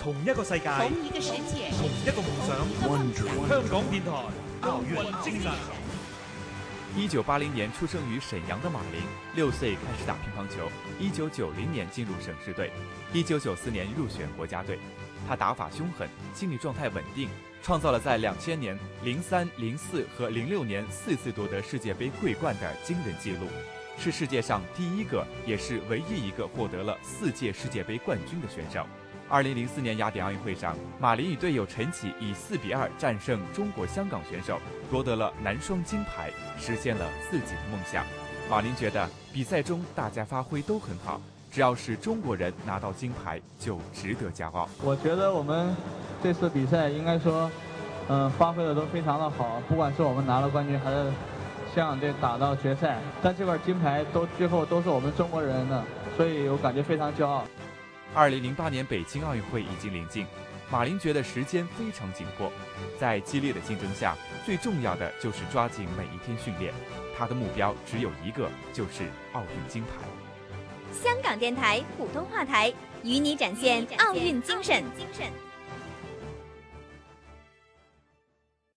同一个世界，同一个世界，同一个梦想。香港电台奥运精神。一九八零年出生于沈阳的马林，六岁开始打乒乓球，一九九零年进入省市队，一九九四年入选国家队。他打法凶狠，心理状态稳定，创造了在两千年、零三、零四和零六年四次夺得世界杯桂冠的惊人纪录，是世界上第一个，也是唯一一个获得了四届世界杯冠军的选手。二零零四年雅典奥运会上，马林与队友陈启以四比二战胜中国香港选手，夺得了男双金牌，实现了自己的梦想。马林觉得比赛中大家发挥都很好。只要是中国人拿到金牌，就值得骄傲。我觉得我们这次比赛应该说，嗯，发挥的都非常的好。不管是我们拿了冠军，还是香港队打到决赛，但这块金牌都最后都是我们中国人的，所以我感觉非常骄傲。二零零八年北京奥运会已经临近，马林觉得时间非常紧迫，在激烈的竞争下，最重要的就是抓紧每一天训练。他的目标只有一个，就是奥运金牌。香港电台普通话台，与你展现奥运精神。